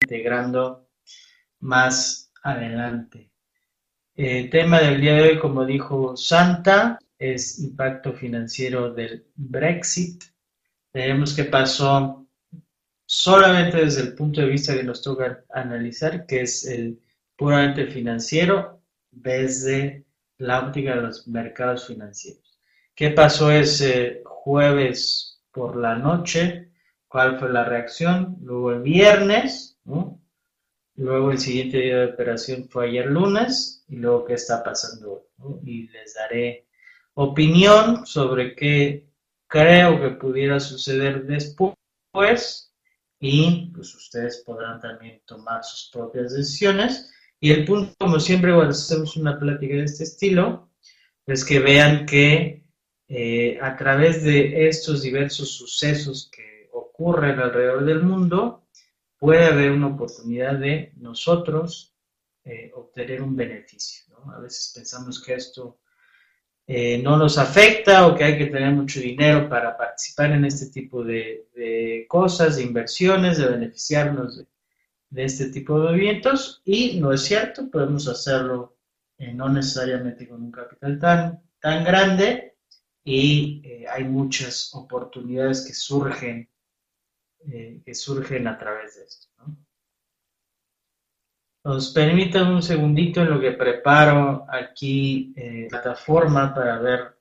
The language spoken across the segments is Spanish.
integrando más adelante. El tema del día de hoy, como dijo Santa, es impacto financiero del Brexit. Tenemos que pasó solamente desde el punto de vista que nos toca analizar, que es el puramente financiero, desde la óptica de los mercados financieros. ¿Qué pasó ese jueves por la noche? ¿Cuál fue la reacción? Luego el viernes, luego el siguiente día de operación fue ayer lunes, y luego qué está pasando hoy. Y les daré opinión sobre qué creo que pudiera suceder después y pues ustedes podrán también tomar sus propias decisiones. Y el punto, como siempre, cuando hacemos una plática de este estilo, es que vean que eh, a través de estos diversos sucesos que ocurren alrededor del mundo, puede haber una oportunidad de nosotros eh, obtener un beneficio. A veces pensamos que esto eh, no nos afecta o que hay que tener mucho dinero para participar en este tipo de, cosas, de inversiones, de beneficiarnos de, este tipo de movimientos. Y no es cierto, podemos hacerlo eh, no necesariamente con un capital tan, tan grande y hay muchas oportunidades que surgen, que surgen a través de esto. Nos permitan un segundito en lo que preparo aquí eh, plataforma para ver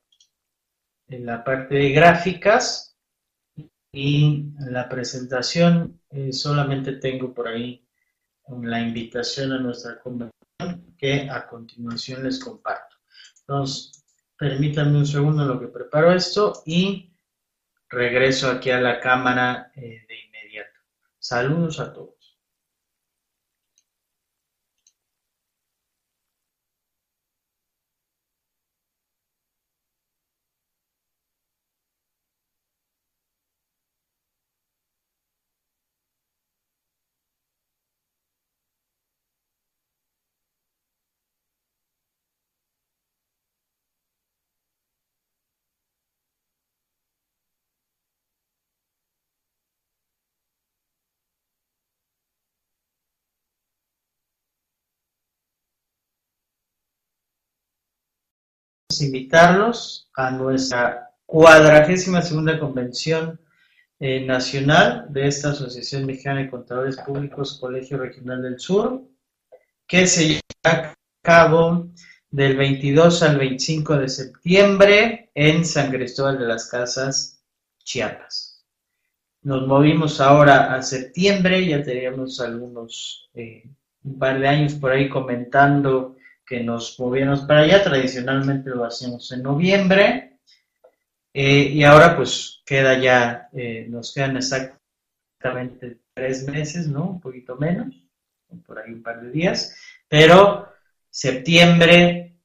en la parte de gráficas y la presentación eh, solamente tengo por ahí la invitación a nuestra conversación que a continuación les comparto. Entonces, permítanme un segundo en lo que preparo esto y regreso aquí a la cámara eh, de inmediato. Saludos a todos. Invitarlos a nuestra cuadragésima segunda convención eh, nacional de esta Asociación Mexicana de Contadores Públicos Colegio Regional del Sur, que se lleva a cabo del 22 al 25 de septiembre en San Cristóbal de las Casas, Chiapas. Nos movimos ahora a septiembre, ya teníamos algunos, eh, un par de años por ahí comentando que nos movíamos para allá. Tradicionalmente lo hacíamos en noviembre. Eh, y ahora pues queda ya, eh, nos quedan exactamente tres meses, ¿no? Un poquito menos, por ahí un par de días. Pero septiembre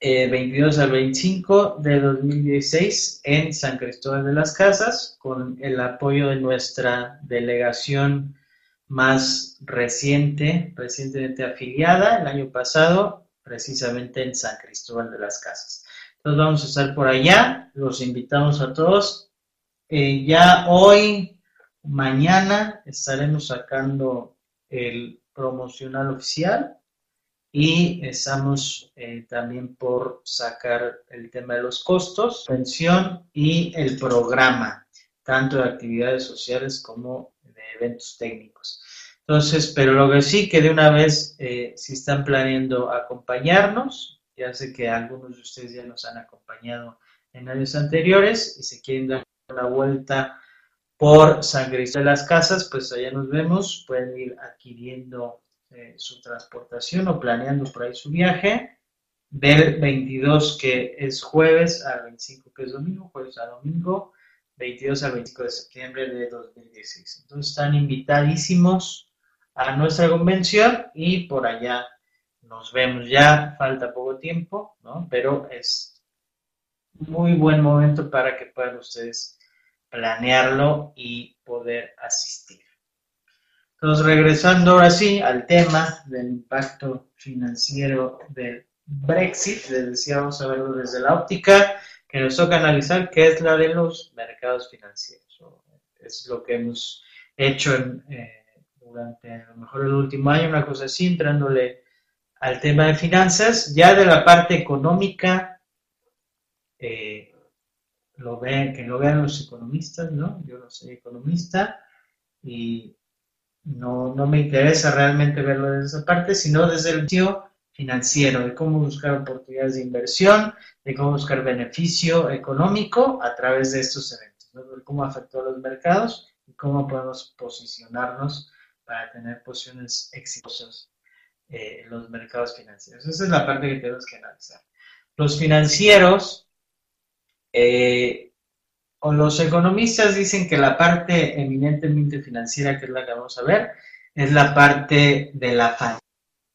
22 eh, al 25 de 2016 en San Cristóbal de las Casas, con el apoyo de nuestra delegación más reciente, recientemente afiliada el año pasado, precisamente en San Cristóbal de las Casas. Entonces vamos a estar por allá, los invitamos a todos. Eh, ya hoy, mañana, estaremos sacando el promocional oficial y estamos eh, también por sacar el tema de los costos, pensión y el programa, tanto de actividades sociales como de eventos técnicos. Entonces, pero lo que sí que de una vez, eh, si están planeando acompañarnos, ya sé que algunos de ustedes ya nos han acompañado en años anteriores y se quieren dar una vuelta por San Cristóbal de las Casas, pues allá nos vemos, pueden ir adquiriendo eh, su transportación o planeando por ahí su viaje, del 22 que es jueves al 25 que es domingo, jueves a domingo, 22 al 25 de septiembre de 2016. Entonces están invitadísimos a nuestra convención y por allá nos vemos. Ya falta poco tiempo, ¿no? Pero es muy buen momento para que puedan ustedes planearlo y poder asistir. Entonces, regresando ahora sí al tema del impacto financiero del Brexit, les decía, vamos a verlo desde la óptica que nos toca analizar, que es la de los mercados financieros. Es lo que hemos hecho en... Eh, durante a lo mejor el último año, una cosa así, entrándole al tema de finanzas, ya de la parte económica, eh, lo ven, que lo vean los economistas, ¿no? Yo no soy economista y no, no me interesa realmente verlo desde esa parte, sino desde el sitio financiero, de cómo buscar oportunidades de inversión, de cómo buscar beneficio económico a través de estos eventos, de cómo afectó a los mercados y cómo podemos posicionarnos para tener posiciones exitosas eh, en los mercados financieros. Esa es la parte que tenemos que analizar. Los financieros eh, o los economistas dicen que la parte eminentemente financiera, que es la que vamos a ver, es la parte de la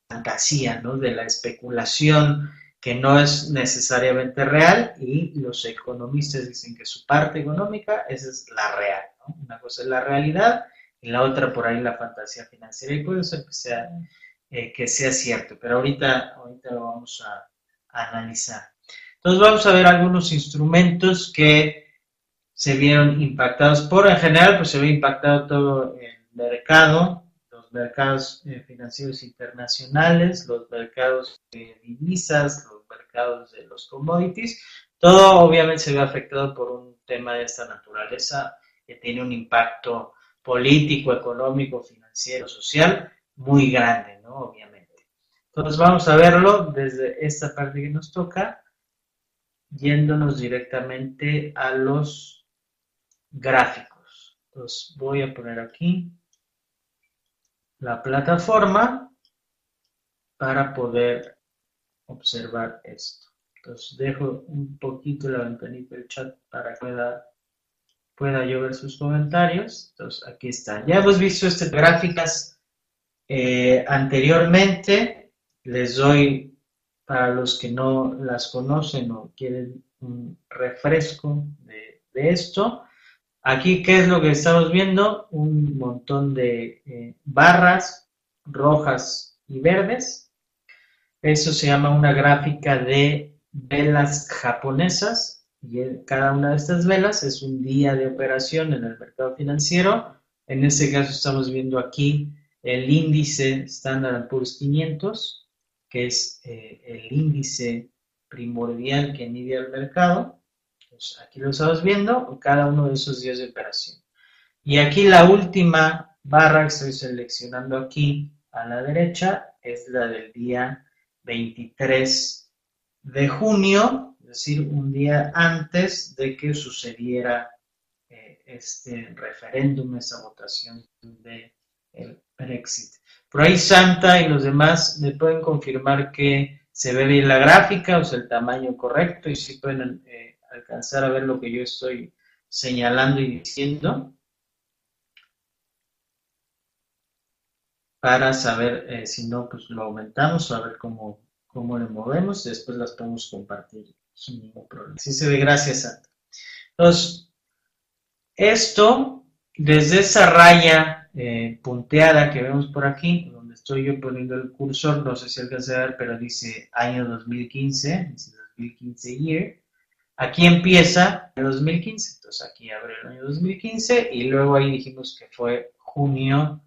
fantasía, ¿no? de la especulación que no es necesariamente real y los economistas dicen que su parte económica esa es la real. ¿no? Una cosa es la realidad y la otra por ahí la fantasía financiera y puede ser que sea, eh, que sea cierto, pero ahorita, ahorita lo vamos a, a analizar. Entonces vamos a ver algunos instrumentos que se vieron impactados por, en general, pues se ve impactado todo el mercado, mercados eh, financieros internacionales, los mercados de divisas, los mercados de los commodities, todo obviamente se ve afectado por un tema de esta naturaleza que tiene un impacto político, económico, financiero, social muy grande, ¿no? Obviamente. Entonces vamos a verlo desde esta parte que nos toca, yéndonos directamente a los gráficos. Entonces voy a poner aquí la plataforma para poder observar esto. Entonces dejo un poquito la ventanita del chat para que pueda, pueda yo ver sus comentarios. Entonces aquí está. Ya hemos visto estas gráficas eh, anteriormente. Les doy, para los que no las conocen o quieren un refresco de, de esto, Aquí, ¿qué es lo que estamos viendo? Un montón de eh, barras rojas y verdes. Eso se llama una gráfica de velas japonesas y cada una de estas velas es un día de operación en el mercado financiero. En este caso estamos viendo aquí el índice Standard Poor's 500, que es eh, el índice primordial que mide el mercado. Aquí lo estamos viendo, cada uno de esos días de operación. Y aquí la última barra que estoy seleccionando aquí a la derecha es la del día 23 de junio, decir, un día antes de que sucediera eh, este referéndum, esta votación del Brexit. Por ahí Santa y los demás me pueden confirmar que se ve bien la gráfica, o sea, el tamaño correcto, y si pueden eh, alcanzar a ver lo que yo estoy señalando y diciendo para saber eh, si no, pues lo aumentamos, a ver cómo, cómo le movemos y después las podemos compartir sin ningún problema. Así se ve, gracias Santa. Entonces, esto, desde esa raya eh, punteada que vemos por aquí, donde estoy yo poniendo el cursor, no sé si alcanza a ver, pero dice año 2015, dice 2015 year, Aquí empieza el 2015, entonces aquí abre el año 2015 y luego ahí dijimos que fue junio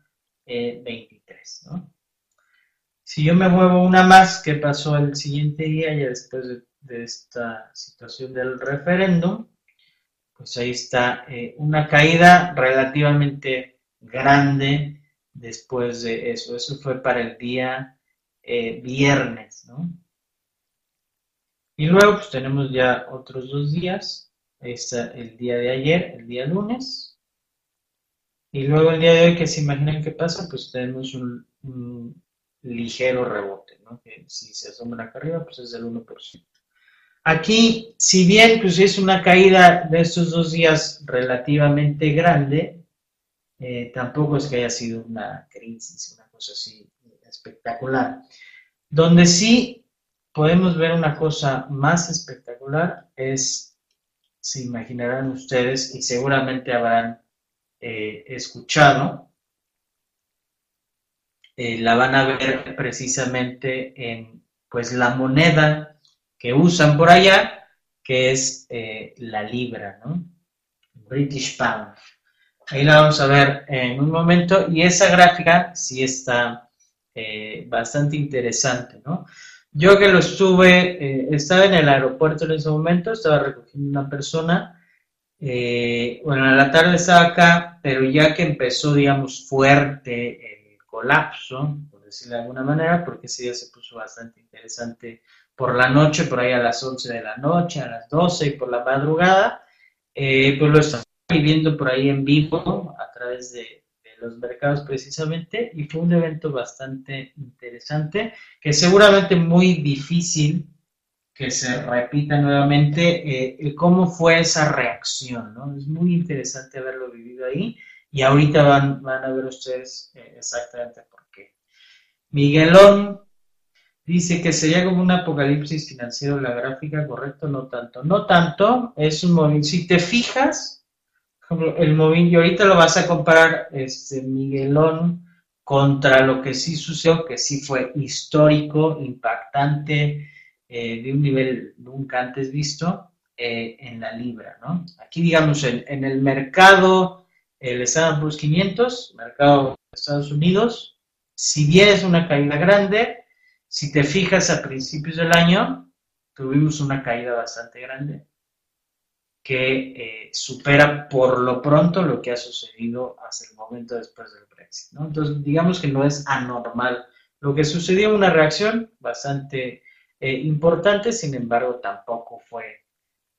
23, eh, ¿no? Si yo me muevo una más, ¿qué pasó el siguiente día ya después de, esta situación del referéndum? Pues ahí está eh, una caída relativamente grande después de eso. Eso fue para el día eh, viernes, ¿no? Y luego pues tenemos ya otros dos días. Ahí está el día de ayer, el día lunes. Y luego el día de hoy, que se imaginan qué pasa, pues tenemos un, ligero rebote, ¿no? Que si se asombra acá arriba, pues es del 1%. Aquí, si bien pues es una caída de estos dos días relativamente grande, eh, tampoco es que haya sido una crisis, una cosa así espectacular. Donde sí podemos ver una cosa más espectacular, es, se imaginarán ustedes y seguramente habrán eh, escuchado, eh, la van a ver precisamente en pues la moneda que usan por allá, que es eh, la libra, ¿no? British Pound. Ahí la vamos a ver en un momento y esa gráfica sí está eh, bastante interesante, ¿no? Yo que lo estuve, eh, estaba en el aeropuerto en ese momento, estaba recogiendo una persona, bueno, a la tarde estaba acá, pero ya que empezó, digamos, fuerte el colapso, por decirlo de alguna manera, porque ese día se puso bastante interesante por la noche, por ahí a las 11 de la noche, a las 12 y por la madrugada, eh, pues lo estaba viviendo por ahí en vivo a través de, los mercados precisamente y fue un evento bastante interesante que seguramente muy difícil que se repita nuevamente eh, cómo fue esa reacción, ¿no? Es muy interesante haberlo vivido ahí y ahorita van, van a ver ustedes eh, exactamente por qué. Miguelón dice que sería como un apocalipsis financiero la gráfica, correcto, no tanto. No tanto, es un movimiento. Si te fijas, el movimiento, y ahorita lo vas a comparar, este, Miguelón, contra lo que sí sucedió, que sí fue histórico, impactante, eh, de un nivel nunca antes visto, eh, en la libra, ¿no? Aquí, digamos, en, el mercado, el Standard 500, mercado de Estados Unidos, si bien es una caída grande, si te fijas a principios del año, tuvimos una caída bastante grande, que eh, supera por lo pronto lo que ha sucedido hasta el momento después del Brexit. ¿no? Entonces, digamos que no es anormal. Lo que sucedió, una reacción bastante eh, importante, sin embargo, tampoco fue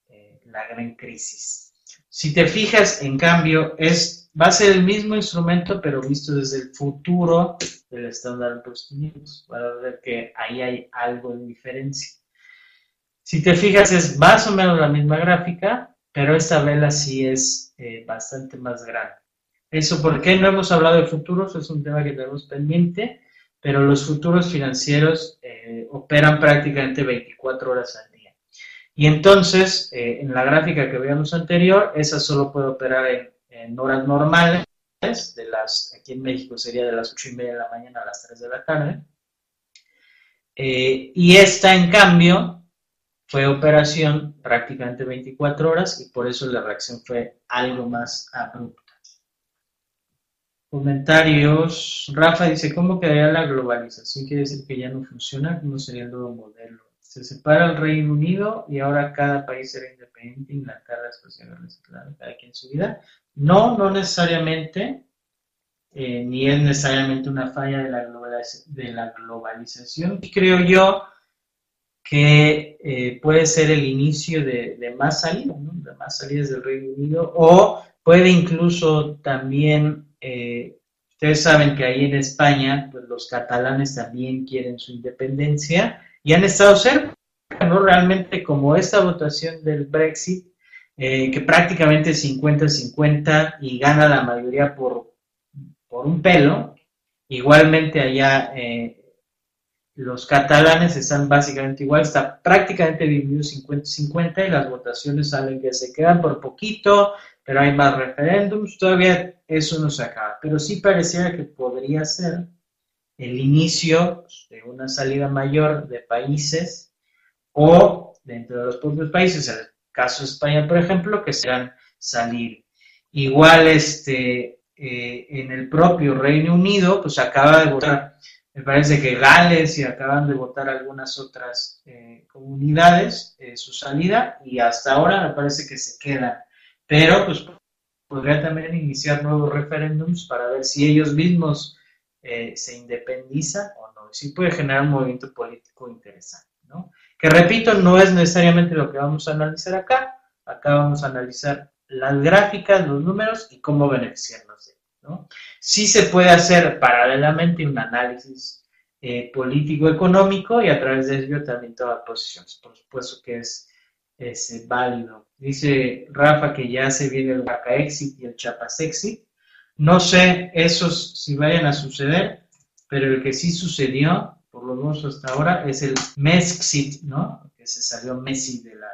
eh, la gran crisis. Si te fijas, en cambio, es, va a ser el mismo instrumento, pero visto desde el futuro del estándar Poor's 500, para ver que ahí hay algo de diferencia. Si te fijas, es más o menos la misma gráfica, pero esta vela sí es eh, bastante más grande. Eso, ¿por qué no hemos hablado de futuros? Es un tema que tenemos pendiente, pero los futuros financieros eh, operan prácticamente 24 horas al día. Y entonces, eh, en la gráfica que veíamos anterior, esa solo puede operar en, en, horas normales, de las, aquí en México sería de las 8 y media de la mañana a las 3 de la tarde. y esta, en cambio, fue operación prácticamente 24 horas y por eso la reacción fue algo más abrupta. Comentarios. Rafa dice, ¿cómo quedaría la globalización? Quiere decir que ya no funciona. ¿Cómo sería el nuevo modelo? Se separa el Reino Unido y ahora cada país será independiente. Inglaterra, Escocia, claro, cada quien su vida. No, no necesariamente. Eh, ni es necesariamente una falla de la, de globalización. Creo yo que eh, puede ser el inicio de, más salidas, de más salidas del Reino Unido, o puede incluso también, eh, ustedes saben que ahí en España, pues los catalanes también quieren su independencia y han estado cerca, ¿no? Realmente como esta votación del Brexit, eh, que prácticamente 50-50 y gana la mayoría por, por un pelo, igualmente allá los catalanes están básicamente igual, está prácticamente dividido 50-50 y las votaciones salen que se quedan por poquito, pero hay más referéndums, todavía eso no se acaba, pero sí pareciera que podría ser el inicio de una salida mayor de países o dentro de los propios países, en el caso de España, por ejemplo, que serán salir. Igual este, eh, en el propio Reino Unido, pues acaba de votar me parece que Gales y acaban de votar algunas otras eh, comunidades su salida y hasta ahora me parece que se quedan. Pero pues podría también iniciar nuevos referéndums para ver si ellos mismos eh, se independizan o no. Sí puede generar un movimiento político interesante, ¿no? Que repito, no es necesariamente lo que vamos a analizar acá. Acá vamos a analizar las gráficas, los números y cómo beneficiarnos de ¿no? Sí se puede hacer paralelamente un análisis eh, político-económico y a través de ello también tomar posiciones. Por supuesto que es, es válido. Dice Rafa que ya se viene el Vaca Exit y el Chapas Exit. No sé esos si vayan a suceder, pero el que sí sucedió, por lo menos hasta ahora, es el Mexit, ¿no? Que se salió Messi de la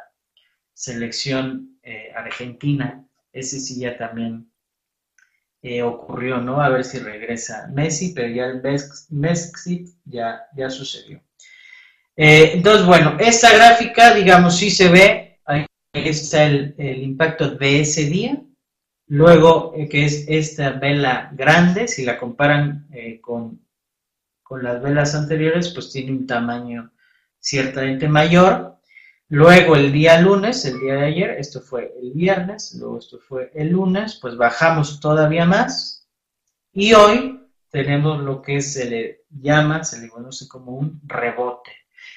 selección eh, argentina. Ese sí ya también eh, ocurrió, ¿no? A ver si regresa Messi, pero ya el Brexit ya, ya sucedió. Eh, entonces, bueno, esta gráfica, digamos, sí se ve, ahí está el, impacto de ese día, Luego, eh, que es esta vela grande, si la comparan eh, con, con las velas anteriores, pues tiene un tamaño ciertamente mayor. Luego el día lunes, el día de ayer, esto fue el viernes, luego esto fue el lunes, pues bajamos todavía más. Y hoy tenemos lo que se le llama, se le conoce como un rebote.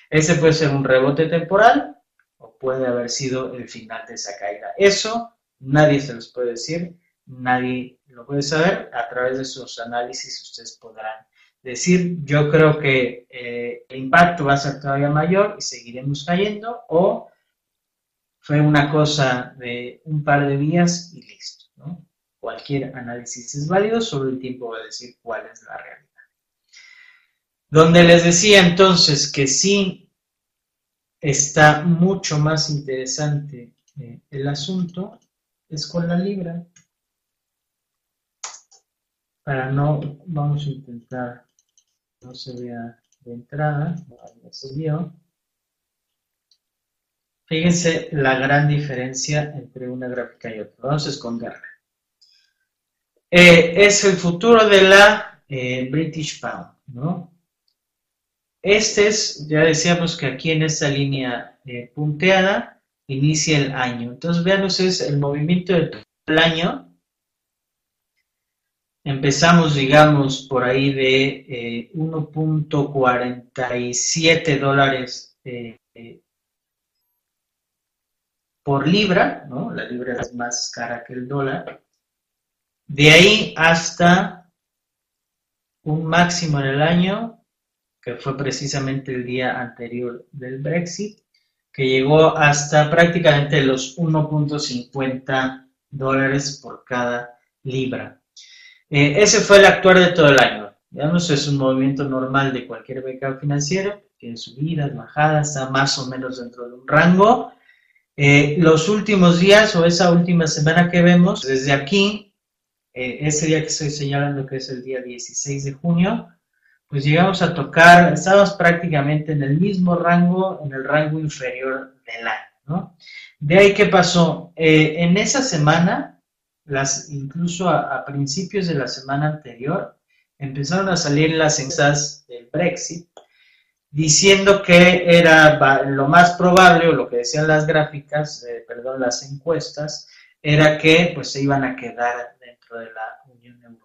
Ese puede ser un rebote temporal o puede haber sido el final de esa caída. Eso nadie se los puede decir, nadie lo puede saber. A través de sus análisis ustedes podrán decir, yo creo que eh, el impacto va a ser todavía mayor y seguiremos cayendo o fue una cosa de un par de días y listo. Cualquier análisis es válido, solo el tiempo va a decir cuál es la realidad. Donde les decía entonces que sí está mucho más interesante eh, el asunto es con la libra. Para no, vamos a intentar, no se vea de entrada, no se vio. Fíjense la gran diferencia entre una gráfica y otra. Vamos a esconderla. Eh, es el futuro de la eh, British Pound, ¿no? Este es, ya decíamos que aquí en esta línea eh, punteada inicia el año. Entonces vean ustedes el movimiento del año. Empezamos, digamos, por ahí de 1.47 dólares por libra, ¿no? La libra es más cara que el dólar. De ahí hasta un máximo en el año, que fue precisamente el día anterior del Brexit, que llegó hasta prácticamente los 1.50 dólares por cada libra. Eh, ese fue el actuar de todo el año. Digamos, es un movimiento normal de cualquier mercado financiero, tiene subidas, bajadas, está más o menos dentro de un rango. Eh, los últimos días o esa última semana que vemos, desde aquí eh, ese día que estoy señalando que es el día 16 de junio, pues llegamos a tocar, estábamos prácticamente en el mismo rango, en el rango inferior del año, ¿no? De ahí, ¿qué pasó? Eh, en esa semana, las, incluso a, principios de la semana anterior, empezaron a salir las encuestas del Brexit, diciendo que era lo más probable, o lo que decían las gráficas, eh, perdón, las encuestas, era que pues se iban a quedar de la Unión Europea.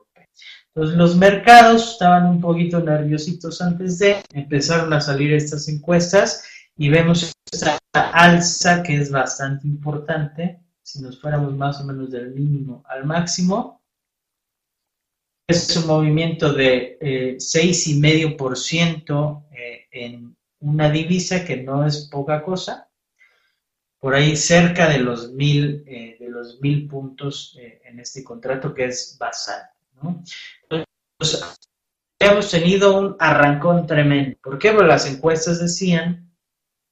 Los mercados estaban un poquito nerviositos antes de, empezaron a salir estas encuestas y vemos esta alza que es bastante importante, si nos fuéramos más o menos del mínimo al máximo, es un movimiento de eh, 6,5% eh, en una divisa que no es poca cosa, por ahí cerca de los mil, eh, de los mil puntos eh, en este contrato que es basal. Entonces, hemos tenido un arrancón tremendo. ¿Por qué? Porque las encuestas decían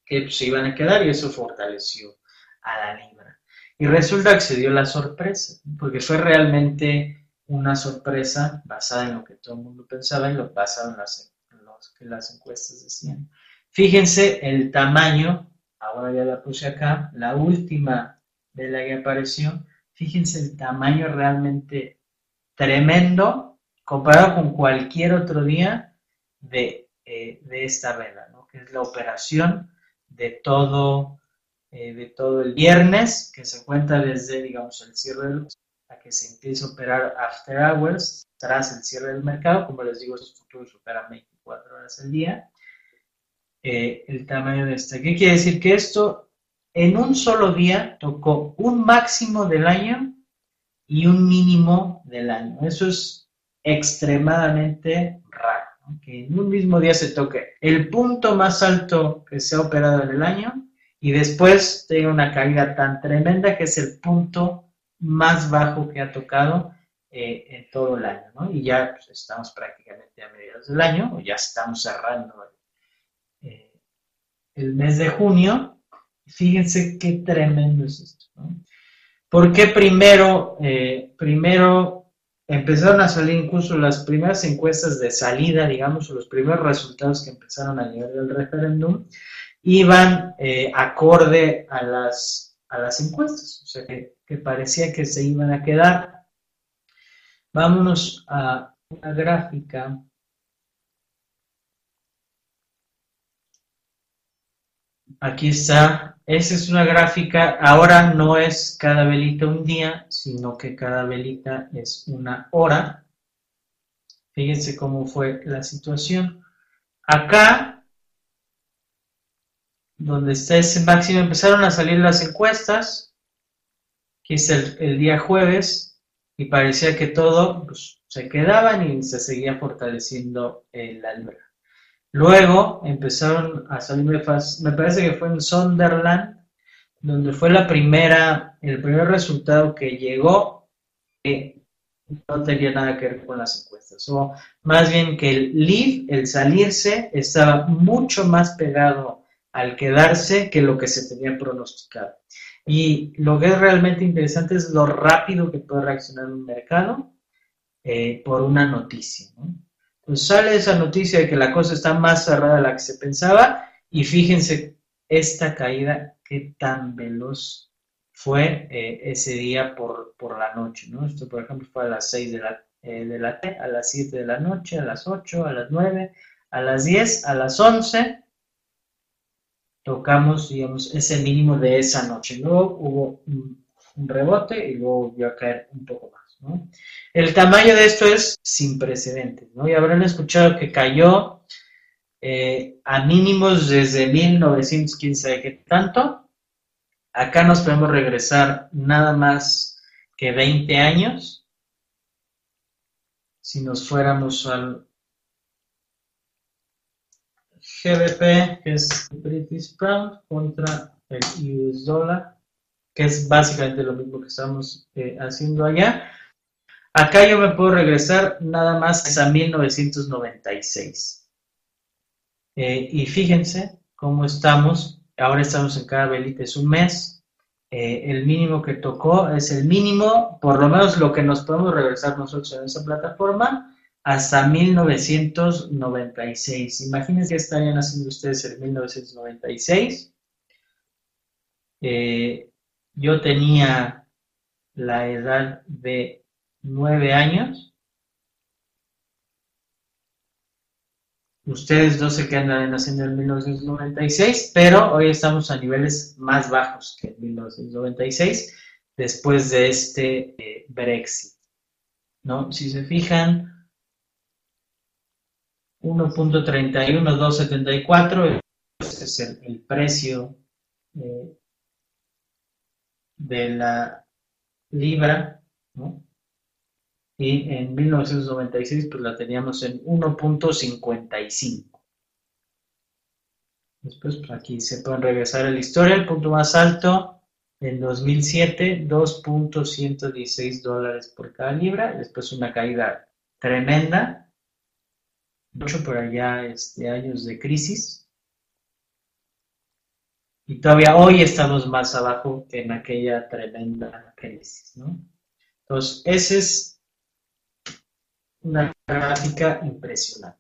que se iban a quedar y eso fortaleció a la libra. Y resulta que se dio la sorpresa, porque fue realmente una sorpresa basada en lo que todo el mundo pensaba y lo basado en, las, lo que las encuestas decían. Fíjense el tamaño ahora ya la puse acá, la última de la que apareció, fíjense el tamaño realmente tremendo comparado con cualquier otro día de, eh, esta vela, que es la operación de todo, eh, de todo el viernes, que se cuenta desde, digamos, el cierre del a que se empieza a operar after hours, tras el cierre del mercado, como les digo, esos futuros operan 24 horas al día, eh, el tamaño de esta. ¿Qué quiere decir? Que esto en un solo día tocó un máximo del año y un mínimo del año. Eso es extremadamente raro, que en un mismo día se toque el punto más alto que se ha operado en el año y después tenga una caída tan tremenda que es el punto más bajo que ha tocado eh, en todo el año. Y ya pues, estamos prácticamente a mediados del año, o ya estamos cerrando el mes de junio. Fíjense qué tremendo es esto. Porque primero, eh, primero empezaron a salir incluso las primeras encuestas de salida, digamos, o los primeros resultados que empezaron a llegar del referéndum, iban eh, acorde a las, a las encuestas, o sea que, que parecía que se iban a quedar. Vámonos a una gráfica Aquí está. Esa es una gráfica. Ahora no es cada velita un día, sino que cada velita es una hora. Fíjense cómo fue la situación. Acá, donde está ese máximo, empezaron a salir las encuestas. Aquí está el, día jueves y parecía que todo pues, se quedaban y se seguía fortaleciendo la libra. Luego empezaron a salir, me parece que fue en Sunderland, donde fue la primera, el primer resultado que llegó que no tenía nada que ver con las encuestas, o más bien que el leave, el salirse, estaba mucho más pegado al quedarse que lo que se tenía pronosticado. Y lo que es realmente interesante es lo rápido que puede reaccionar un mercado eh, por una noticia. ¿no? Pues sale esa noticia de que la cosa está más cerrada de la que se pensaba y fíjense esta caída qué tan veloz fue eh, ese día por, la noche, ¿no? Esto, por ejemplo, fue a las 6 de la, eh, de la a las 7 de la noche, a las 8, a las 9, a las 10, a las 11, tocamos, digamos, ese mínimo de esa noche. Luego hubo un, un rebote y luego volvió a caer un poco más. El tamaño de esto es sin precedentes, ¿no? Y habrán escuchado que cayó eh, a mínimos desde 1915, ¿de qué tanto? Acá nos podemos regresar nada más que 20 años. Si nos fuéramos al GBP, que es British Pound, contra el US Dollar, que es básicamente lo mismo que estamos eh, haciendo allá. Acá yo me puedo regresar nada más a 1996. Eh, y fíjense cómo estamos. Ahora estamos en cada velita, es un mes. Eh, el mínimo que tocó es el mínimo, por lo menos lo que nos podemos regresar nosotros en esa plataforma, hasta 1996. Imagínense qué estarían haciendo ustedes en 1996. Eh, yo tenía la edad de nueve años. Ustedes no sé qué andan haciendo en 1996, pero hoy estamos a niveles más bajos que en 1996 después de este eh, Brexit. ¿no? Si se fijan, 1.31274, ese es el, precio eh, de la libra, ¿no? Y en 1996 pues la teníamos en 1.55. Después pues, aquí se pueden regresar a la historia, el punto más alto en 2007, 2.116 dólares por cada libra, después una caída tremenda, mucho por allá este, años de crisis. Y todavía hoy estamos más abajo que en aquella tremenda crisis, ¿no? Entonces, ese es una gráfica impresionante.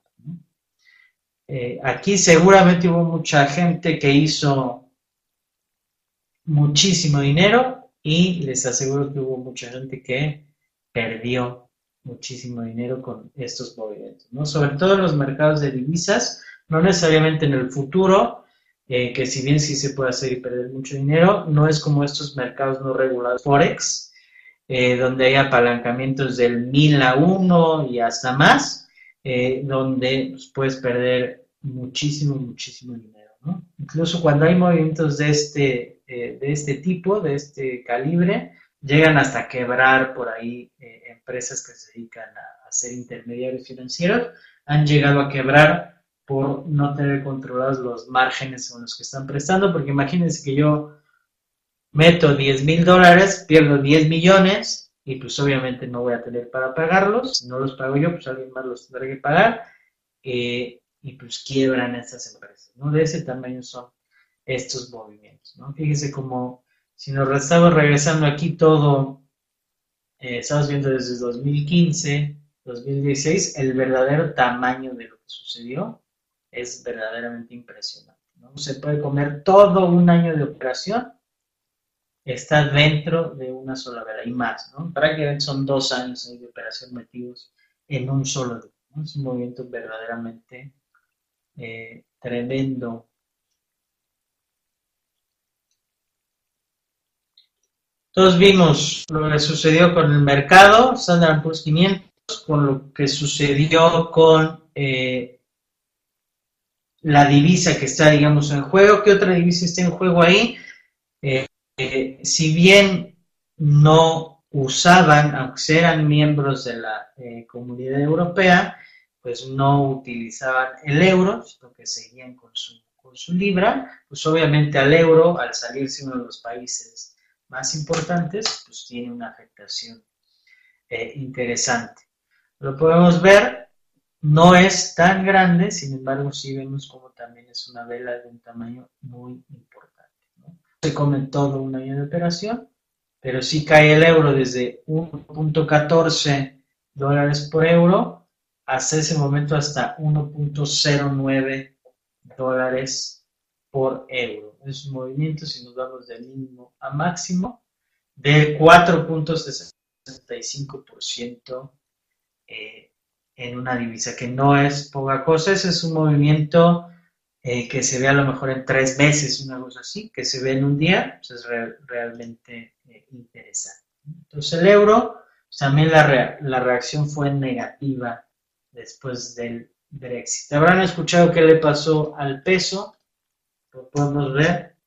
Eh, aquí seguramente hubo mucha gente que hizo muchísimo dinero y les aseguro que hubo mucha gente que perdió muchísimo dinero con estos movimientos, ¿no? Sobre todo en los mercados de divisas, no necesariamente en el futuro, eh, que si bien sí se puede hacer y perder mucho dinero, no es como estos mercados no regulados Forex, eh, donde hay apalancamientos del 1000 a 1 y hasta más, eh, donde pues, puedes perder muchísimo, muchísimo dinero. ¿no? Incluso cuando hay movimientos de este, eh, de este tipo, de este calibre, llegan hasta quebrar por ahí empresas que se dedican a, a ser intermediarios financieros, han llegado a quebrar por no tener controlados los márgenes con los que están prestando, porque imagínense que yo meto 10 mil dólares, pierdo 10 millones y pues obviamente no voy a tener para pagarlos. Si no los pago yo, pues alguien más los tendrá que pagar eh, y pues quiebran estas empresas. ¿no? De ese tamaño son estos movimientos. ¿no? Fíjese como si nos estamos regresando aquí todo, eh, estamos viendo desde 2015, 2016, el verdadero tamaño de lo que sucedió es verdaderamente impresionante. ¿no? Se puede comer todo un año de operación está dentro de una sola vela y más, ¿no? Prácticamente son dos años de operación metidos en un solo día. Es un movimiento verdaderamente eh, tremendo. Todos vimos lo que sucedió con el mercado, Standard Poor's 500, con lo que sucedió con eh, la divisa que está, digamos, en juego. ¿Qué otra divisa está en juego ahí? Eh, eh, si bien no usaban, aunque eran miembros de la eh, comunidad europea, pues no utilizaban el euro, sino que seguían con su, libra, pues obviamente al euro, al salirse uno de los países más importantes, pues tiene una afectación interesante. Lo podemos ver no es tan grande, sin embargo, sí vemos como también es una vela de un tamaño muy importante. Se come todo un año de operación, pero sí cae el euro desde 1.14 dólares por euro hasta ese momento hasta 1.09 dólares por euro. Es un movimiento, si nos vamos de mínimo a máximo, de 4.65% eh, en una divisa, que no es poca cosa, ese es un movimiento eh, que se ve a lo mejor en tres meses, una cosa así, que se ve en un día, pues es realmente eh, interesante. Entonces el euro, pues también la, la reacción fue negativa después del Brexit. Habrán escuchado qué le pasó al peso, lo podemos ver.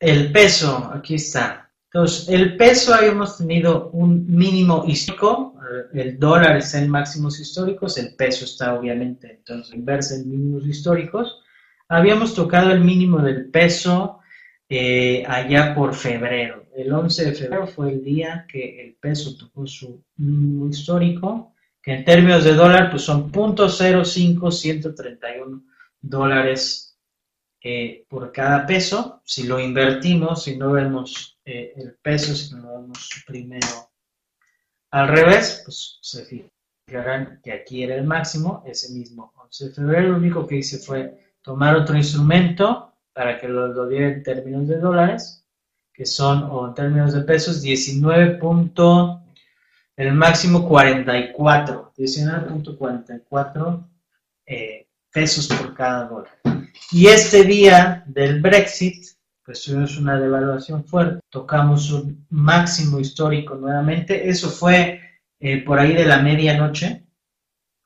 El peso, aquí está, entonces, el peso habíamos tenido un mínimo histórico, eh, el dólar está en máximos históricos, el peso está obviamente entonces inverso en mínimos históricos. Habíamos tocado el mínimo del peso eh, allá por febrero. El 11 de febrero fue el día que el peso tocó su mínimo histórico, que en términos de dólar pues son 0.05131 dólares eh, por cada peso. Si lo invertimos, si no vemos eh, el peso, si lo damos primero al revés, pues se fijarán que aquí era el máximo, ese mismo 11 de febrero, lo único que hice fue tomar otro instrumento para que lo, lo diera en términos de dólares, que son, o en términos de pesos, 19. el máximo 44, 19.44 eh, pesos por cada dólar. Y este día del Brexit, pues tuvimos una devaluación fuerte, tocamos un máximo histórico nuevamente, eso fue eh, por ahí de la medianoche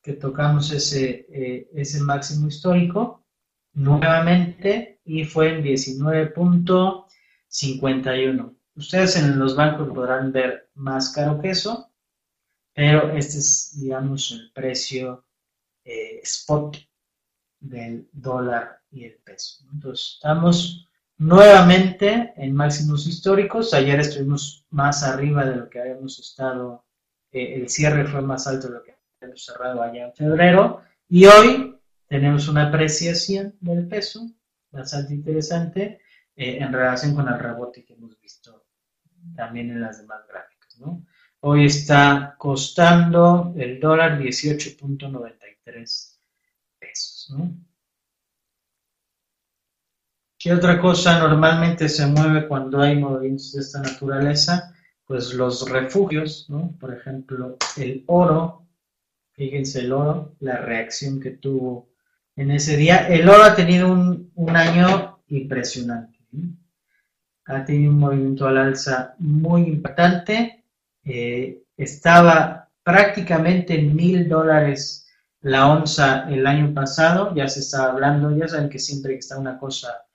que tocamos ese, eh, ese máximo histórico nuevamente y fue en 19.51. Ustedes en los bancos podrán ver más caro que eso, pero este es, digamos, el precio eh, spot del dólar y el peso. Entonces, estamos nuevamente en máximos históricos. Ayer estuvimos más arriba de lo que habíamos estado, eh, el cierre fue más alto de lo que habíamos cerrado allá en febrero. Y hoy tenemos una apreciación del peso bastante interesante eh, en relación con el rebote que hemos visto también en las demás gráficas. Hoy está costando el dólar 18.93 pesos. ¿Qué otra cosa normalmente se mueve cuando hay movimientos de esta naturaleza? Pues los refugios, ¿no? Por ejemplo, el oro, fíjense el oro, la reacción que tuvo en ese día. El oro ha tenido un, año impresionante. Ha tenido un movimiento al alza muy impactante. Eh, estaba prácticamente en mil dólares la onza el año pasado, ya se estaba hablando, ya saben que siempre que está una cosa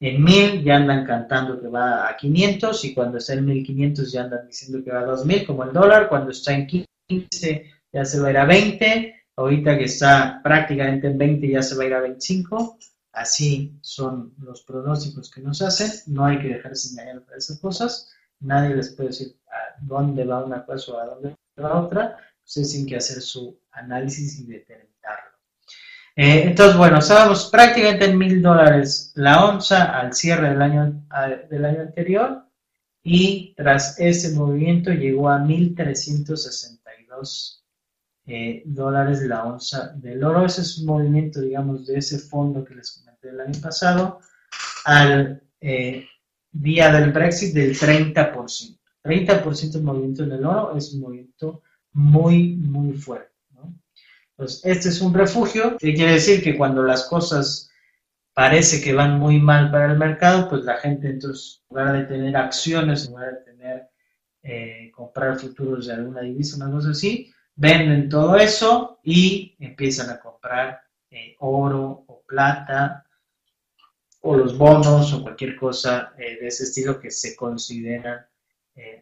en 1000 ya andan cantando que va a 500 y cuando está en 1500 ya andan diciendo que va a 2000 como el dólar, cuando está en 15 ya se va a ir a 20, ahorita que está prácticamente en 20 ya se va a ir a 25, así son los pronósticos que nos hacen, no hay que dejarse engañar por esas cosas, nadie les puede decir a dónde va una cosa o a dónde va otra, ustedes tienen que hacer su análisis y determinarlo. Eh, entonces, bueno, estábamos prácticamente en mil dólares la onza al cierre del año, del año anterior y tras ese movimiento llegó a 1.362 eh, dólares la onza del oro. Ese es un movimiento, digamos, de ese fondo que les durante el año pasado al eh, día del Brexit del 30%. 30% de movimiento en el oro es un movimiento muy, muy fuerte. Entonces, este es un refugio, que quiere decir que cuando las cosas parece que van muy mal para el mercado, pues la gente entonces, en lugar de tener acciones, en lugar de tener, eh, comprar futuros de alguna divisa, una cosa así, venden todo eso y empiezan a comprar eh, oro o plata o los bonos o cualquier cosa eh, de ese estilo que se consideran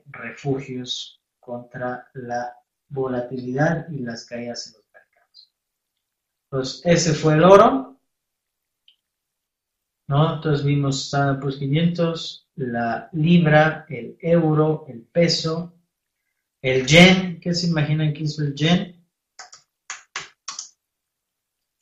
refugios contra la volatilidad y las caídas en los. Entonces, ese fue el oro. ¿no? Entonces vimos Standard Poor's 500, la libra, el euro, el peso, el yen. ¿Qué se imaginan que hizo el yen?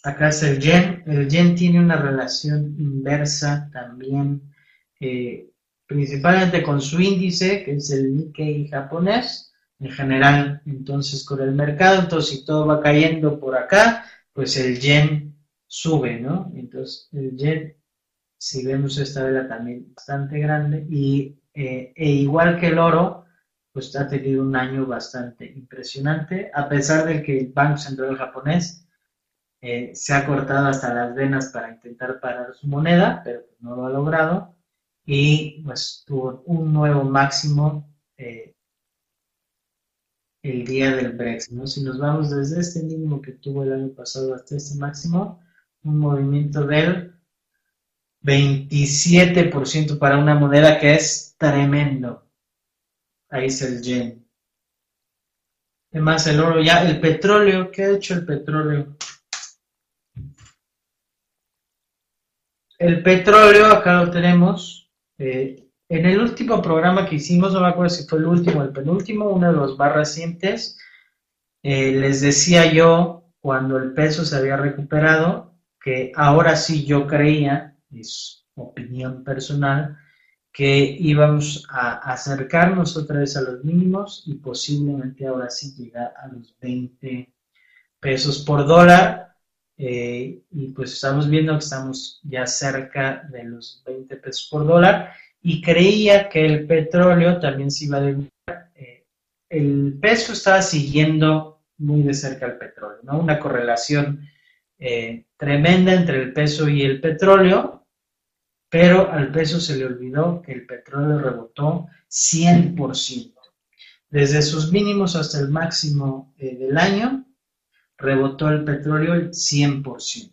Acá es el yen. El yen tiene una relación inversa también, eh, principalmente con su índice, que es el Nikkei japonés en general entonces con el mercado, entonces si todo va cayendo por acá, pues el yen sube, ¿no? Entonces el yen, si vemos esta vela también bastante grande y eh, e igual que el oro, pues ha tenido un año bastante impresionante, a pesar de que el Banco Central japonés eh, se ha cortado hasta las venas para intentar parar su moneda, pero no lo ha logrado y pues tuvo un nuevo máximo eh, el día del Brexit. ¿no? Si nos vamos desde este mínimo que tuvo el año pasado hasta este máximo, un movimiento del 27% para una moneda que es tremendo. Ahí es el yen. Además, el oro ya, el petróleo, ¿qué ha hecho el petróleo? El petróleo, acá lo tenemos, eh, en el último programa que hicimos, no me acuerdo si fue el último o el penúltimo, uno de los más recientes, les decía yo, cuando el peso se había recuperado, que ahora sí yo creía, es opinión personal, que íbamos a acercarnos otra vez a los mínimos y posiblemente ahora sí llegar a los 20 pesos por dólar. Eh, y pues estamos viendo que estamos ya cerca de los 20 pesos por dólar y creía que el petróleo también se iba a debilitar. Eh, el peso estaba siguiendo muy de cerca al petróleo, ¿no? Una correlación eh, tremenda entre el peso y el petróleo, pero al peso se le olvidó que el petróleo rebotó 100%. Desde sus mínimos hasta el máximo eh, del año, rebotó el petróleo el 100%.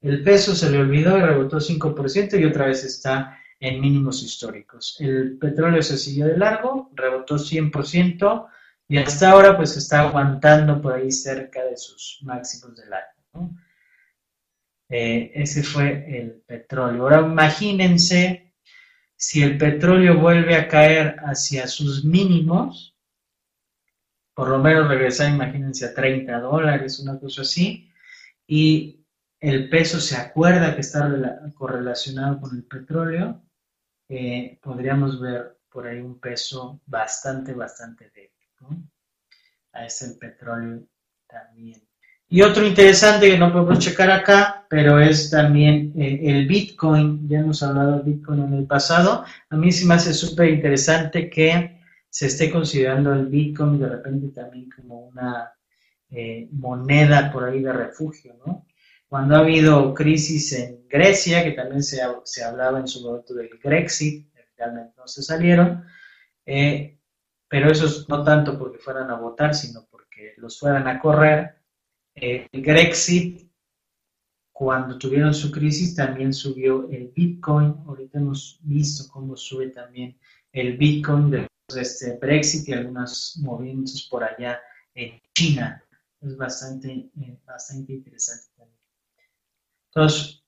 El peso se le olvidó y rebotó 5% y otra vez está en mínimos históricos. El petróleo se siguió de largo, rebotó 100% y hasta ahora pues está aguantando por ahí cerca de sus máximos del año. Eh, ese fue el petróleo. Ahora imagínense si el petróleo vuelve a caer hacia sus mínimos, por lo menos regresar, imagínense, a 30 dólares, una cosa así, y el peso se acuerda que está correlacionado con el petróleo, eh, podríamos ver por ahí un peso bastante, bastante débil. ¿no? Ahí está el petróleo también. Y otro interesante que no podemos checar acá, pero es también eh, el Bitcoin. Ya hemos hablado del Bitcoin en el pasado. A mí sí me hace súper interesante que se esté considerando el Bitcoin de repente también como una eh, moneda por ahí de refugio, ¿no? Cuando ha habido crisis en Grecia, que también se, se hablaba en su momento del Grexit, realmente no se salieron, eh, pero eso no tanto porque fueran a votar, sino porque los fueran a correr. Eh, el Grexit, cuando tuvieron su crisis, también subió el Bitcoin. Ahorita hemos visto cómo sube también el Bitcoin después de este Brexit y algunos movimientos por allá en China. Es bastante, eh, bastante interesante. Entonces,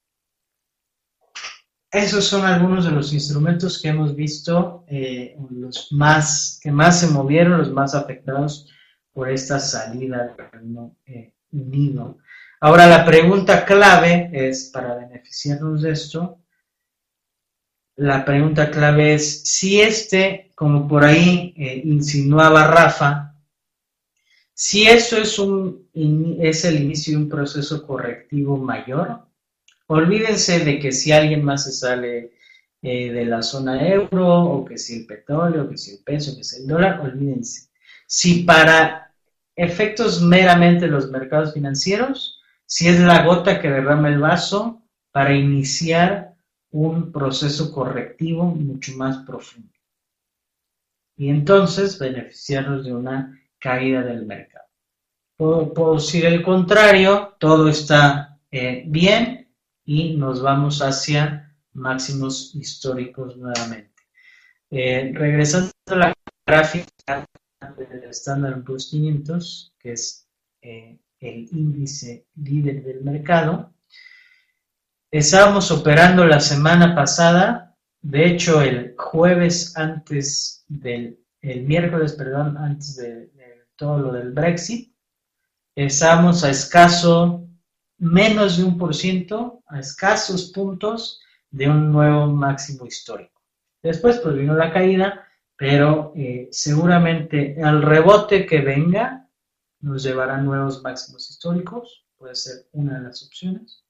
esos son algunos de los instrumentos que hemos visto, eh, los más que más se movieron, los más afectados por esta salida del Reino eh, Unido. Ahora la pregunta clave es, para beneficiarnos de esto, la pregunta clave es si este, como por ahí eh, insinuaba Rafa, si eso es, un, es el inicio de un proceso correctivo mayor, olvídense de que si alguien más se sale eh, de la zona euro, o que si el petróleo, que si el peso, que si el dólar, olvídense. Si para efectos meramente los mercados financieros, si es la gota que derrama el vaso para iniciar un proceso correctivo mucho más profundo. Y entonces beneficiarnos de una caída del mercado. Por, si del contrario, todo está eh, bien y nos vamos hacia máximos históricos nuevamente. Eh, regresando a la gráfica del Standard Poor's 500, que es eh, el índice líder del mercado, estábamos operando la semana pasada, de hecho el jueves antes del, el miércoles, perdón, antes de, todo lo del Brexit, estábamos a escaso menos de un por ciento, a escasos puntos de un nuevo máximo histórico. Después pues vino la caída, pero eh, seguramente el rebote que venga nos llevará a nuevos máximos históricos, puede ser una de las opciones.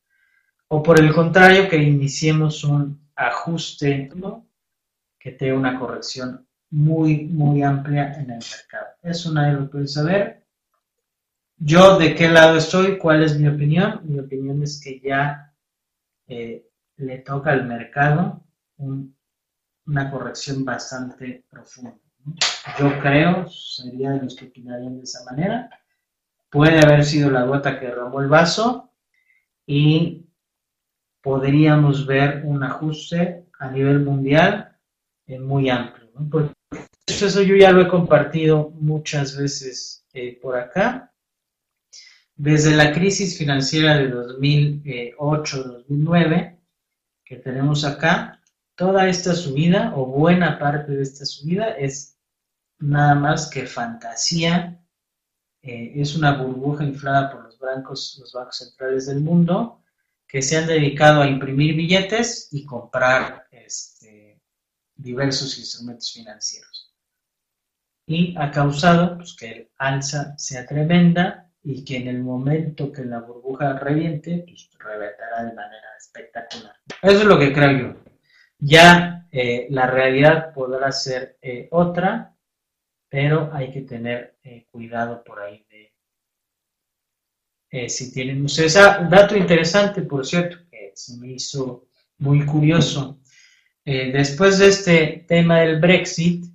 O por el contrario, que iniciemos un ajuste que tenga una corrección muy, muy amplia en el mercado. Eso nadie lo puede saber. Yo de qué lado estoy, cuál es mi opinión. Mi opinión es que ya eh, le toca al mercado una corrección bastante profunda. Yo creo, sería de los que opinarían de esa manera, puede haber sido la gota que derramó el vaso y podríamos ver un ajuste a nivel mundial eh, muy amplio. eso yo ya lo he compartido muchas veces eh, por acá. Desde la crisis financiera de 2008-2009, que tenemos acá, toda esta subida o buena parte de esta subida es nada más que fantasía, eh, es una burbuja inflada por los bancos, los bancos centrales del mundo que se han dedicado a imprimir billetes y comprar este, diversos instrumentos financieros. Y ha causado pues, que el alza sea tremenda y que en el momento que la burbuja reviente, pues reventará de manera espectacular. Eso es lo que creo yo. Ya eh, la realidad podrá ser eh, otra, pero hay que tener eh, cuidado por ahí de si tienen ustedes. Ah, un dato interesante, por cierto, que se me hizo muy curioso. después de este tema del Brexit,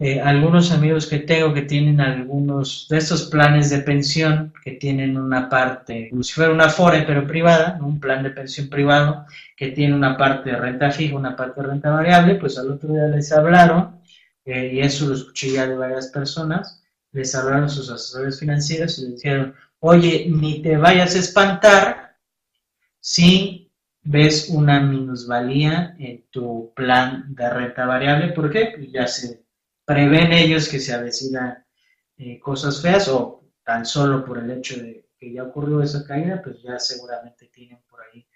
eh, algunos amigos que tengo que tienen algunos de estos planes de pensión que tienen una parte, como si fuera una FORE pero privada, un plan de pensión privado que tiene una parte de renta fija, una parte de renta variable, pues al otro día les hablaron, eh, y eso lo escuché ya de varias personas, les hablaron sus asesores financieros y les dijeron, oye, ni te vayas a espantar si ves una minusvalía en tu plan de renta variable, ¿por qué? Pues ya se prevén ellos que se avecinan eh, cosas feas o tan solo por el hecho de que ya ocurrió esa caída, pues ya seguramente tienen por ahí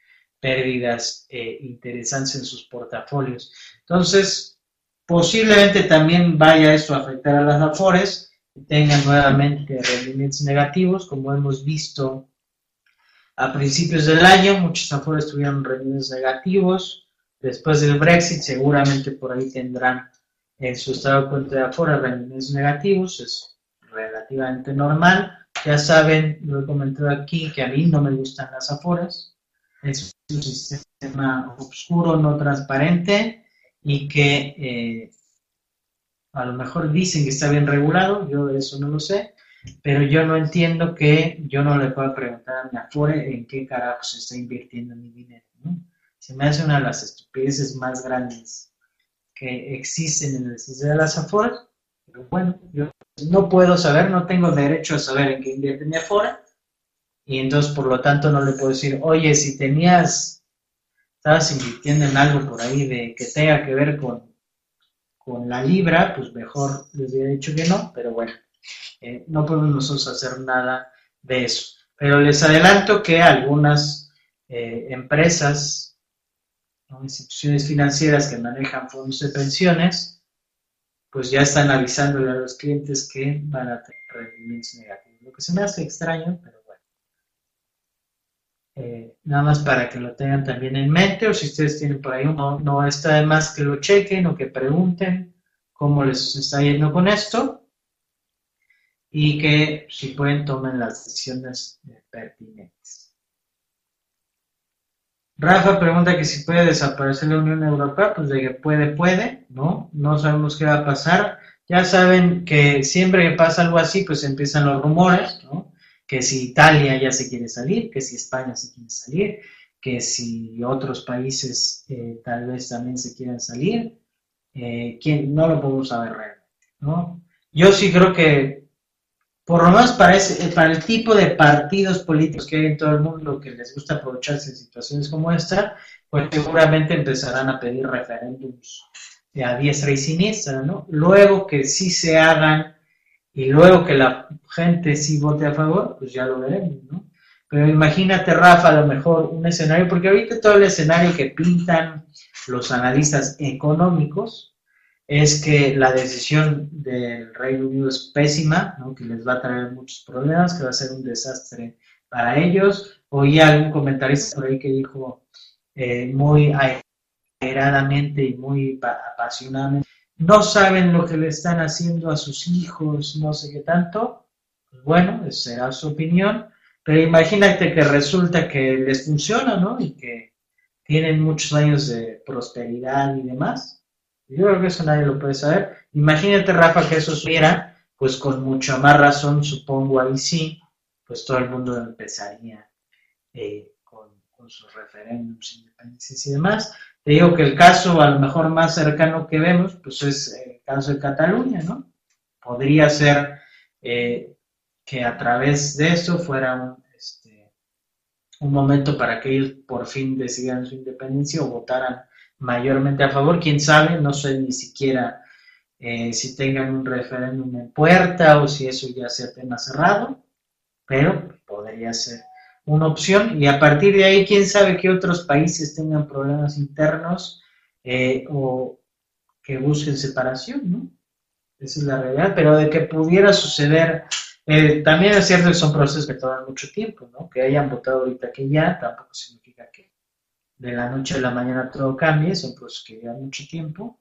pérdidas eh, interesantes en sus portafolios. Entonces, posiblemente también vaya esto a afectar a las afores, que tengan nuevamente rendimientos negativos, como hemos visto a principios del año, muchos afores tuvieron rendimientos negativos, después del Brexit seguramente por ahí tendrán en su estado de cuenta de afuera rendimientos negativos, es relativamente normal. Ya saben, lo he comentado aquí, que a mí no me gustan las aforas. Es un sistema oscuro, no transparente y que eh, a lo mejor dicen que está bien regulado, yo eso no lo sé, pero yo no entiendo que yo no le pueda preguntar a mi afore en qué carajo se está invirtiendo mi dinero. Se me hace una de las estupideces más grandes que existen en el sistema de las Afores, pero bueno, yo no puedo saber, no tengo derecho a saber en qué invierte mi Afora, y entonces por lo tanto no le puedo decir, oye, si tenías, estabas invirtiendo en algo por ahí de que tenga que ver con, con la libra, pues mejor les hubiera dicho que no, pero bueno, eh, no podemos nosotros hacer nada de eso. Pero les adelanto que algunas eh, empresas instituciones financieras que manejan fondos de pensiones, pues ya están avisándole a los clientes que van a tener rendimientos negativos. Lo que se me hace extraño, pero bueno. Eh, nada más para que lo tengan también en mente, o si ustedes tienen por ahí uno, no está de más que lo chequen o que pregunten cómo les está yendo con esto y que si pueden tomen las decisiones pertinentes. Rafa pregunta que si puede desaparecer la Unión Europea, pues de que puede, puede, ¿no? No sabemos qué va a pasar. Ya saben que siempre que pasa algo así, pues empiezan los rumores, ¿no? Que si Italia ya se quiere salir, que si España se quiere salir, que si otros países eh, tal vez también se quieran salir, eh, no lo podemos saber realmente, ¿no? Yo sí creo que por lo menos para, para el tipo de partidos políticos que hay en todo el mundo que les gusta aprovecharse en situaciones como esta, pues seguramente empezarán a pedir referéndums a diestra y siniestra, ¿no? Luego que sí se hagan y luego que la gente sí vote a favor, pues ya lo veremos, ¿no? Pero imagínate, Rafa, a lo mejor un escenario, porque ahorita todo el escenario que pintan los analistas económicos, es que la decisión del Reino Unido es pésima, que les va a traer muchos problemas, que va a ser un desastre para ellos. Oí algún comentarista por ahí que dijo eh, muy airadamente y muy apasionadamente, no saben lo que le están haciendo a sus hijos, no sé qué tanto. Pues bueno, será su opinión, pero imagínate que resulta que les funciona, ¿no? Y que tienen muchos años de prosperidad y demás yo creo que eso nadie lo puede saber. Imagínate, Rafa, que eso supiera, pues con mucha más razón, supongo ahí sí, pues todo el mundo empezaría eh, con, sus referéndums, independencias y demás. Te digo que el caso a lo mejor más cercano que vemos, pues es el caso de Cataluña, ¿no? Podría ser eh, que a través de eso fuera un, este, un momento para que ellos por fin decidieran su independencia o votaran mayormente a favor. Quién sabe, no sé ni siquiera eh, si tengan un referéndum en puerta o si eso ya sea tema cerrado, pero podría ser una opción. Y a partir de ahí, quién sabe qué otros países tengan problemas internos eh, o que busquen separación, ¿no? Esa es la realidad, pero de que pudiera suceder, eh, también es cierto que son procesos que toman mucho tiempo, ¿no? Que hayan votado ahorita que ya, tampoco significa que de la noche a la mañana todo cambie, son procesos que llevan mucho tiempo,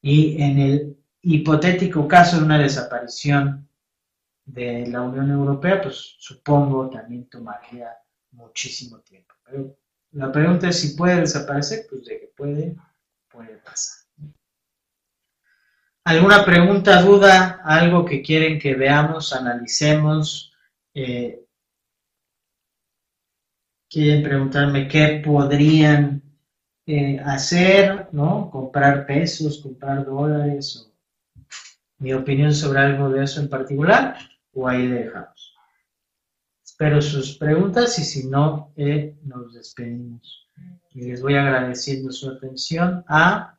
y en el hipotético caso de una desaparición de la Unión Europea, pues supongo también tomaría muchísimo tiempo. Pero la pregunta es si puede desaparecer, pues de que puede, puede pasar. ¿Alguna pregunta, duda, algo que quieren que veamos, analicemos? Eh, quieren preguntarme qué podrían eh, hacer, ¿no? Comprar pesos, comprar dólares, mi opinión sobre algo de eso en particular, o ahí dejamos. Espero sus preguntas y si no, eh, nos despedimos. Y les voy agradeciendo su atención a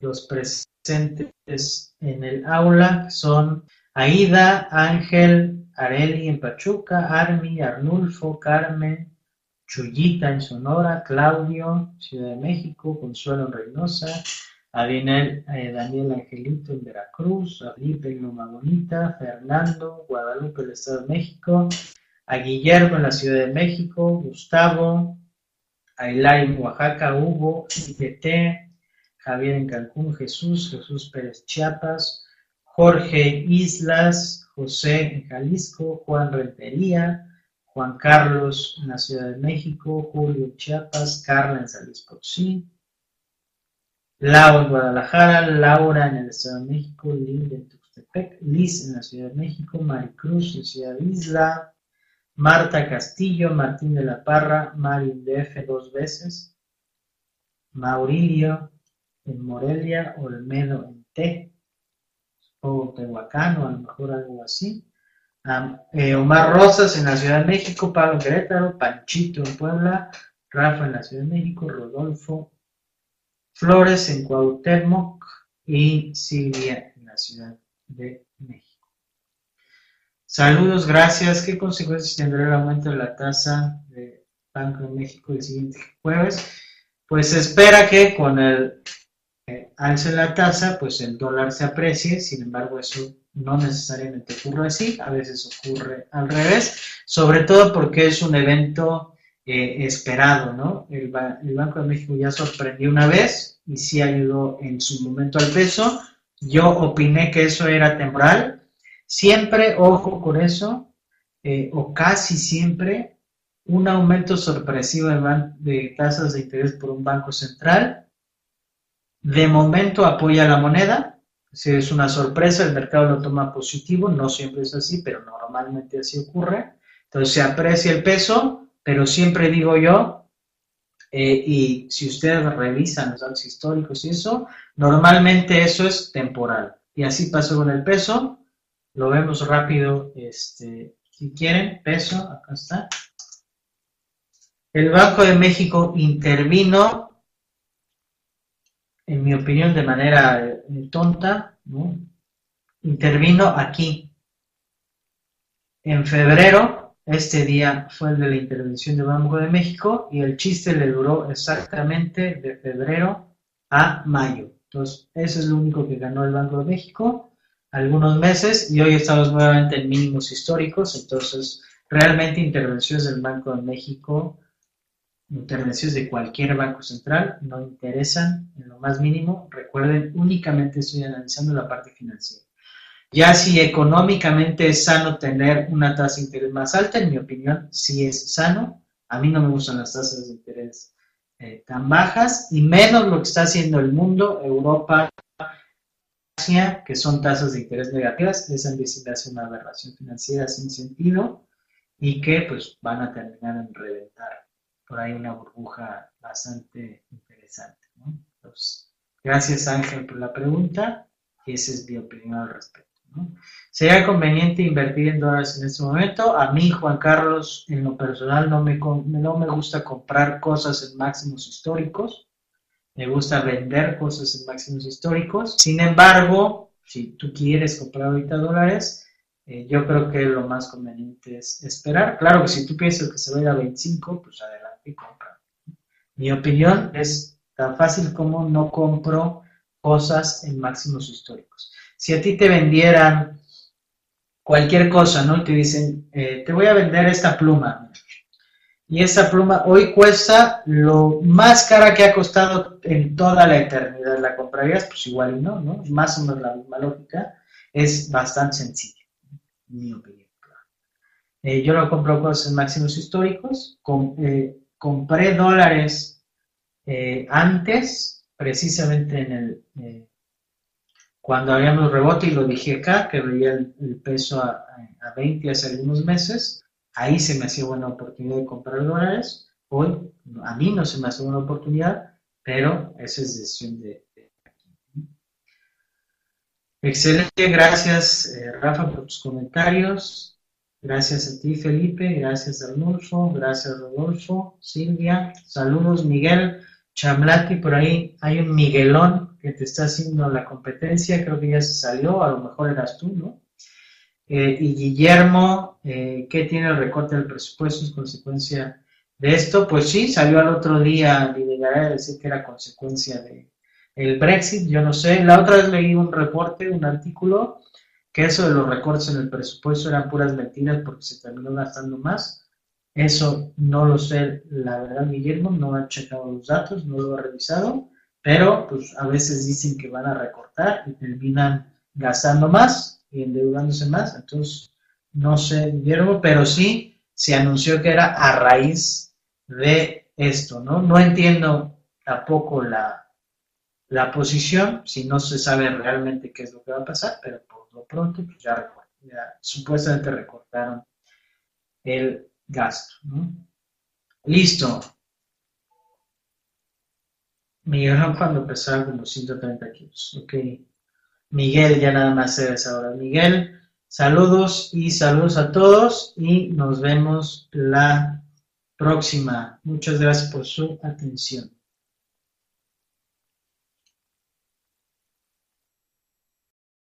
los presentes en el aula, que son Aida, Ángel, Areli en Pachuca, Armi, Arnulfo, Carmen, Chuyita en Sonora, Claudio, Ciudad de México, Consuelo en Reynosa, eh, Daniel Angelito en Veracruz, Felipe en Loma Fernando, Guadalupe, el Estado de México, a Guillermo en la Ciudad de México, Gustavo, a Elay en Oaxaca, Hugo, IPT, Javier en Cancún, Jesús, Jesús Pérez Chiapas, Jorge Islas, José en Jalisco, Juan Rentería, Juan Carlos en la Ciudad de México, Julio en Chiapas, Carla en San Luis Potosí, en Guadalajara, Laura en el Estado de México, Linda en Tuxtepec, Liz en la Ciudad de México, Maricruz en Ciudad de Isla, Marta Castillo, Martín de la Parra, Mario en DF dos veces, Maurilio en Morelia, Olmedo en T, o Tehuacán o a lo mejor algo así, eh, Omar Rosas en la Ciudad de México, Pablo en Querétaro, Panchito en Puebla, Rafa en la Ciudad de México, Rodolfo Flores en Cuauhtémoc y Silvia en la Ciudad de México. Saludos, gracias. ¿Qué consecuencias tendrá el aumento de la tasa de Banco de México el siguiente jueves? Pues se espera que con el alce la tasa, pues el dólar se aprecie, sin embargo eso no necesariamente ocurre así, a veces ocurre al revés, sobre todo porque es un evento eh, esperado, ¿no? El, Banco de México ya sorprendió una vez y sí ayudó en su momento al peso. Yo opiné que eso era temporal. Siempre, ojo con eso, eh, o casi siempre, un aumento sorpresivo de tasas de interés por un banco central. De momento apoya la moneda, si es una sorpresa, el mercado lo toma positivo, no siempre es así, pero normalmente así ocurre. Entonces se aprecia el peso, pero siempre digo yo, eh, y si ustedes revisan los datos históricos y eso, normalmente eso es temporal. Y así pasó con el peso, lo vemos rápido, este, si quieren, peso, acá está. El Banco de México intervino, en mi opinión, de manera eh, tonta, intervino aquí. En febrero este día fue el de la intervención del Banco de México y el chiste le duró exactamente de febrero a mayo. Entonces, eso es lo único que ganó el Banco de México, algunos meses, y hoy estamos nuevamente en mínimos históricos, entonces realmente intervenciones del Banco de México, intervenciones de cualquier banco central, no interesan en lo más mínimo. Recuerden, únicamente estoy analizando la parte financiera. Ya si económicamente es sano tener una tasa de interés más alta, en mi opinión, sí es sano. A mí no me gustan las tasas de interés eh, tan bajas y menos lo que está haciendo el mundo, Europa, Asia, que son tasas de interés negativas. Esa me hace una aberración financiera sin sentido y que pues van a terminar en reventar por ahí una burbuja bastante interesante. gracias Ángel por la pregunta y esa es mi opinión al respecto. ¿Sería conveniente invertir en dólares en este momento? A mí, Juan Carlos, en lo personal no me, no me gusta comprar cosas en máximos históricos. Me gusta vender cosas en máximos históricos. Sin embargo, si tú quieres comprar ahorita dólares, eh, yo creo que lo más conveniente es esperar. Claro que si tú piensas que se va a ir a 25, pues adelante y compra. Mi opinión es tan fácil como no compro cosas en máximos históricos si a ti te vendieran cualquier cosa, ¿no? Y te dicen, eh, te voy a vender esta pluma. Y esa pluma hoy cuesta lo más cara que ha costado en toda la eternidad. ¿La comprarías? Pues igual no, ¿no? Más o menos la misma lógica. Es bastante sencillo, en mi opinión. Eh, yo lo compro cosas en máximos históricos. Eh, compré dólares antes, precisamente en el cuando habíamos rebote, y lo dije acá, que veía el, peso a, 20 hace algunos meses, ahí se me hacía buena oportunidad de comprar dólares. Hoy a mí no se me hace buena oportunidad, pero esa es decisión de, Excelente, gracias eh, Rafa por tus comentarios. Gracias a ti Felipe, gracias Arnulfo, gracias Rodolfo, Silvia, saludos Miguel Chamlati, por ahí hay un Miguelón que te está haciendo la competencia, creo que ya se salió, a lo mejor eras tú, ¿no? Eh, y Guillermo, eh, ¿qué tiene el recorte del presupuesto en consecuencia de esto? Pues sí, salió al otro día llegaré a decir que era consecuencia de Brexit, yo no sé. La otra vez leí un reporte, un artículo, que eso de los recortes en el presupuesto eran puras mentiras porque se terminó gastando más. Eso no lo sé, la verdad, Guillermo, no ha checado los datos, no lo ha revisado pero pues a veces dicen que van a recortar y terminan gastando más y endeudándose más, entonces no sé, Guillermo, pero sí se anunció que era a raíz de esto, ¿no? No entiendo tampoco la, la posición, si no se sabe realmente qué es lo que va a pasar, pero lo pronto pues ya, ya supuestamente recortaron el gasto, ¿no? Listo, Miguel cuando pesaba como 130 kilos. Ok. Miguel ya nada más se ves ahora. Miguel, saludos y saludos a todos y nos vemos la próxima. Muchas gracias por su atención.